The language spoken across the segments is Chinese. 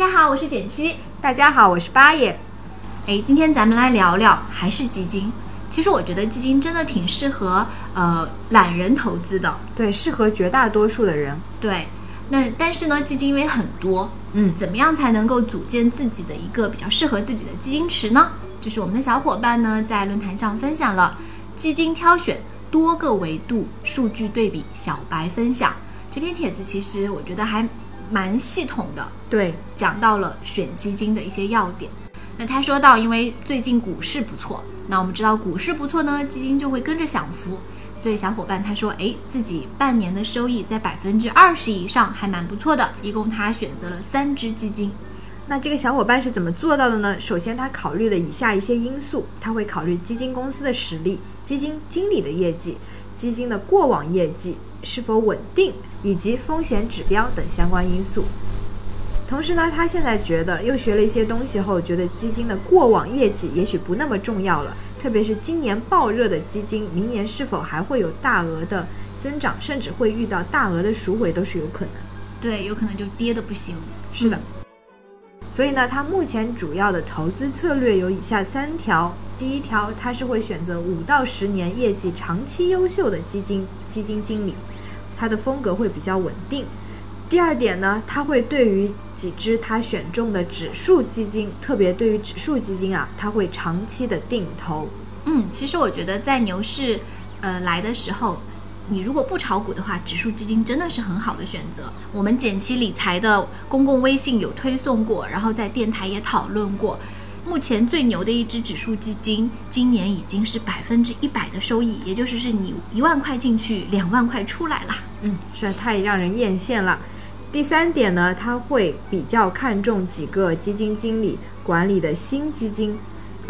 家好，我是简七。大家好，我是八爷。哎，今天咱们来聊聊还是基金。其实我觉得基金真的挺适合呃懒人投资的。对，适合绝大多数的人。对，那但是呢，基金因为很多，嗯，怎么样才能够组建自己的一个比较适合自己的基金池呢？就是我们的小伙伴呢在论坛上分享了基金挑选多个维度数据对比小白分享这篇帖子，其实我觉得还蛮系统的，对，讲到了选基金的一些要点。那他说到，因为最近股市不错，那我们知道股市不错呢，基金就会跟着享福。所以小伙伴他说，哎，自己半年的收益在百分之二十以上，还蛮不错的。一共他选择了三只基金。那这个小伙伴是怎么做到的呢？首先，他考虑了以下一些因素，他会考虑基金公司的实力、基金经理的业绩、基金的过往业绩是否稳定，以及风险指标等相关因素。同时呢，他现在觉得又学了一些东西后，觉得基金的过往业绩也许不那么重要了。特别是今年爆热的基金，明年是否还会有大额的增长，甚至会遇到大额的赎回都是有可能。对，有可能就跌的不行。是的。所以呢，他目前主要的投资策略有以下三条：第一条，他是会选择五到十年业绩长期优秀的基金基金经理，他的风格会比较稳定。第二点呢，他会对于几只他选中的指数基金，特别对于指数基金啊，他会长期的定投。嗯，其实我觉得在牛市，呃来的时候，你如果不炒股的话，指数基金真的是很好的选择。我们减期理财的公共微信有推送过，然后在电台也讨论过。目前最牛的一只指数基金，今年已经是百分之一百的收益，也就是是你一万块进去，两万块出来了。嗯，实在太让人艳羡了。第三点呢，他会比较看重几个基金经理管理的新基金，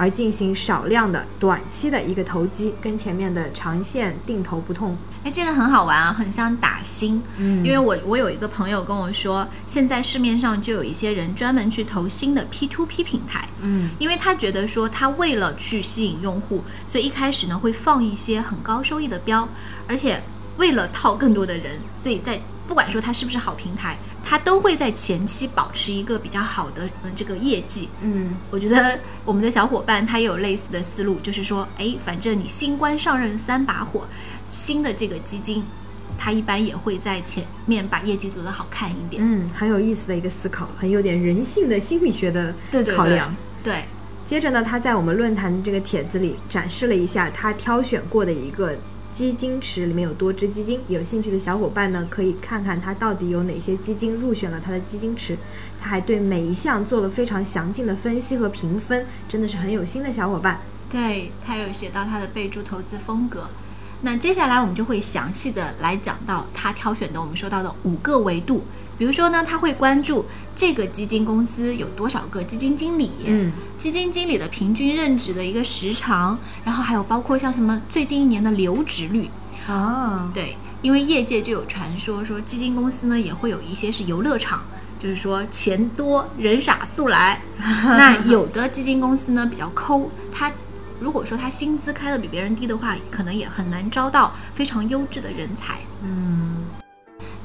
而进行少量的短期的一个投机，跟前面的长线定投不同。哎，这个很好玩啊，很像打新。嗯因为我我有一个朋友跟我说，现在市面上就有一些人专门去投新的 P to P 平台。嗯，因为他觉得说，他为了去吸引用户，所以一开始呢会放一些很高收益的标，而且为了套更多的人，所以在不管说它是不是好平台，它都会在前期保持一个比较好的呃这个业绩。嗯，我觉得我们的小伙伴他也有类似的思路，就是说，哎，反正你新官上任三把火，新的这个基金，它一般也会在前面把业绩做得好看一点。嗯，很有意思的一个思考，很有点人性的心理学的对对对考量。对，接着呢，他在我们论坛这个帖子里展示了一下他挑选过的一个基金池，里面有多只基金。有兴趣的小伙伴呢，可以看看它到底有哪些基金入选了它的基金池。它还对每一项做了非常详尽的分析和评分，真的是很有心的小伙伴。对它有写到它的备注投资风格。那接下来我们就会详细的来讲到它挑选的我们说到的五个维度。比如说呢，他会关注这个基金公司有多少个基金经理，嗯，基金经理的平均任职的一个时长，然后还有包括像什么最近一年的留职率。啊，对，因为业界就有传说说基金公司呢也会有一些是游乐场，就是说钱多人傻速来。那有的基金公司呢比较抠，他如果说他薪资开的比别人低的话，可能也很难招到非常优质的人才。嗯，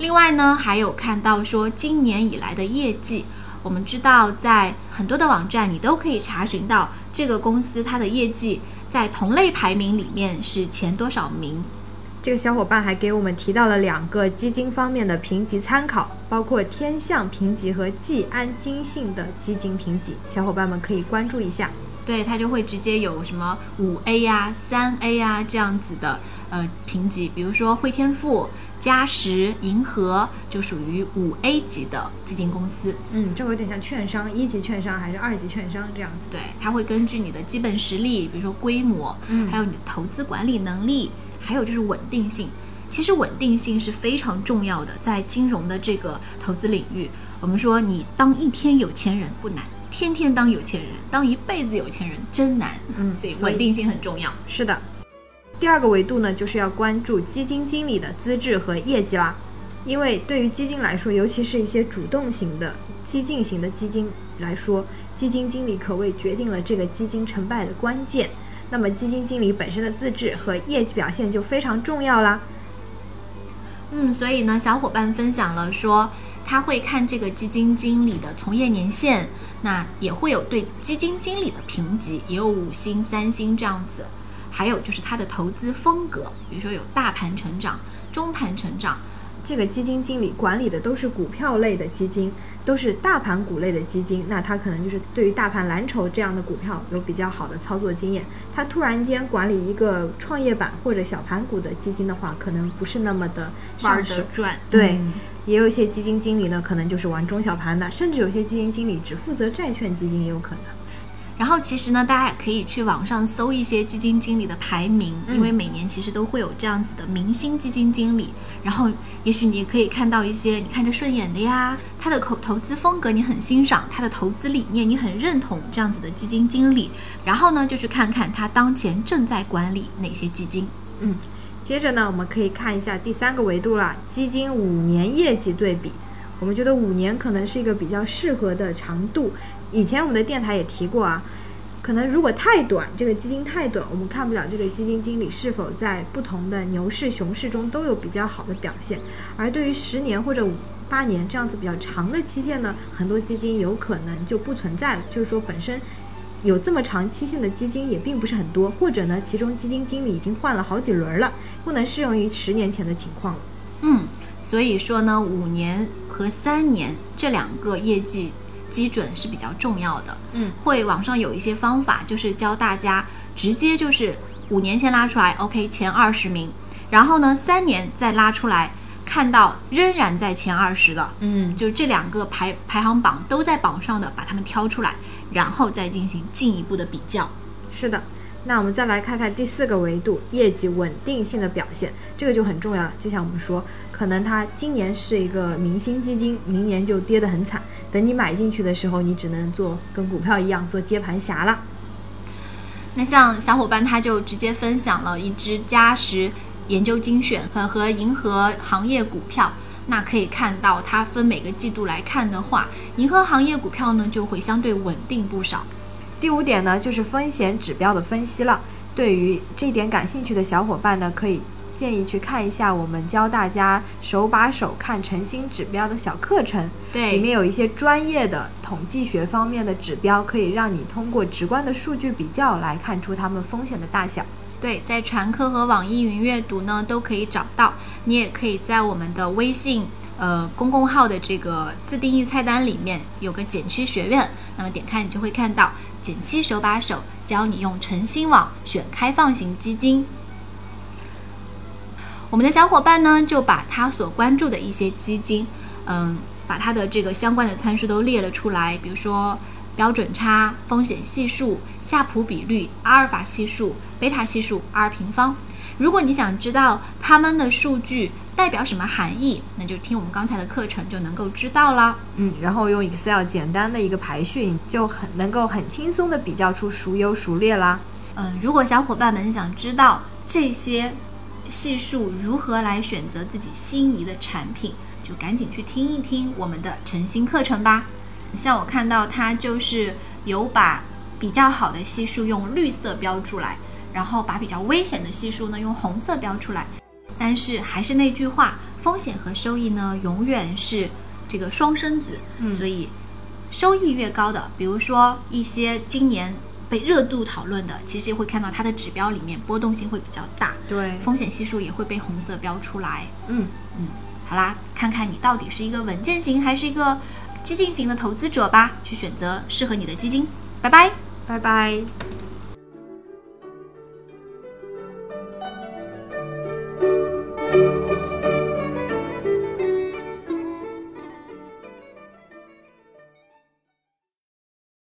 另外呢，还有看到说今年以来的业绩，我们知道在很多的网站你都可以查询到这个公司它的业绩在同类排名里面是前多少名。这个小伙伴还给我们提到了两个基金方面的评级参考，包括天象评级和季安金信的基金评级，小伙伴们可以关注一下。对，它就会直接有什么五 A 呀、三 A 呀这样子的呃评级，比如说汇添富、嘉实、银河就属于五 A 级的基金公司。嗯，这个有点像券商，一级券商还是二级券商这样子。对，它会根据你的基本实力，比如说规模，嗯还有你的投资管理能力，还有就是稳定性。其实稳定性是非常重要的，在金融的这个投资领域，我们说你当一天有钱人不难，天天当有钱人，当一辈子有钱人真难。嗯稳定性很重要。是的。第二个维度呢，就是要关注基金经理的资质和业绩啦。因为对于基金来说，尤其是一些主动型的、激进型的基金来说，基金经理可谓决定了这个基金成败的关键。那么，基金经理本身的资质和业绩表现就非常重要啦。嗯，所以呢，小伙伴分享了说，他会看这个基金经理的从业年限，那也会有对基金经理的评级，也有五星、三星这样子。还有就是他的投资风格，比如说有大盘成长、中盘成长，这个基金经理管理的都是股票类的基金，都是大盘股类的基金，那他可能就是对于大盘蓝筹这样的股票有比较好的操作经验。他突然间管理一个创业板或者小盘股的基金的话，可能不是那么的玩。得转。对嗯也有一些基金经理呢，可能就是玩中小盘的，甚至有些基金经理只负责债券基金也有可能。然后其实呢，大家也可以去网上搜一些基金经理的排名，嗯因为每年其实都会有这样子的明星基金经理。然后也许你也可以看到一些你看着顺眼的呀，他的口投资风格你很欣赏，他的投资理念你很认同这样子的基金经理。然后呢，就去看看他当前正在管理哪些基金。嗯接着呢，我们可以看一下第三个维度啦，基金五年业绩对比。我们觉得五年可能是一个比较适合的长度。以前我们的电台也提过啊，可能如果太短，这个基金太短，我们看不了这个基金经理是否在不同的牛市、熊市中都有比较好的表现。而对于十年或者五八年这样子比较长的期限呢，很多基金有可能就不存在了，就是说本身。有这么长期限的基金也并不是很多，或者呢，其中基金经理已经换了好几轮了，不能适用于十年前的情况了。嗯，所以说呢，五年和三年这两个业绩基准是比较重要的。嗯，会网上有一些方法，就是教大家直接就是五年前拉出来，OK 前二十名，然后呢三年再拉出来，看到仍然在前二十的，嗯，就这两个排排行榜都在榜上的，把它们挑出来，然后再进行进一步的比较。是的。那我们再来看看第四个维度，业绩稳定性的表现，这个就很重要了。就像我们说，可能它今年是一个明星基金，明年就跌得很惨。等你买进去的时候，你只能做跟股票一样做接盘侠了。那像小伙伴他就直接分享了一只嘉实研究精选和和银河行业股票。那可以看到，它分每个季度来看的话，银河行业股票呢就会相对稳定不少。第五点呢，就是风险指标的分析了。对于这一点感兴趣的小伙伴呢，可以建议去看一下我们教大家手把手看晨星指标的小课程。对里，面有一些专业的统计学方面的指标，可以让你通过直观的数据比较来看出它们风险的大小。对，在传课和网易云阅读呢都可以找到。你也可以在我们的微信呃公共号的这个自定义菜单里面有个减区学院，那么点开你就会看到减七手把手教你用晨星网选开放型基金。我们的小伙伴呢就把他所关注的一些基金，嗯，把它的这个相关的参数都列了出来，比如说标准差、风险系数、夏普比率、阿尔法系数、贝塔系数、R 平方。如果你想知道它们的数据代表什么含义，那就听我们刚才的课程就能够知道啦。嗯，然后用 Excel 简单的一个排序，就很能够很轻松的比较出孰优孰劣啦。嗯，如果小伙伴们想知道这些系数如何来选择自己心仪的产品，就赶紧去听一听我们的晨星课程吧。像我看到它就是有把比较好的系数用绿色标出来，然后把比较危险的系数呢用红色标出来。但是还是那句话，风险和收益呢永远是这个双生子，嗯所以收益越高的，比如说一些今年被热度讨论的，其实会看到它的指标里面波动性会比较大，对，风险系数也会被红色标出来。嗯，好啦，看看你到底是一个稳健型还是一个激进型的投资者吧，去选择适合你的基金。拜拜。拜拜。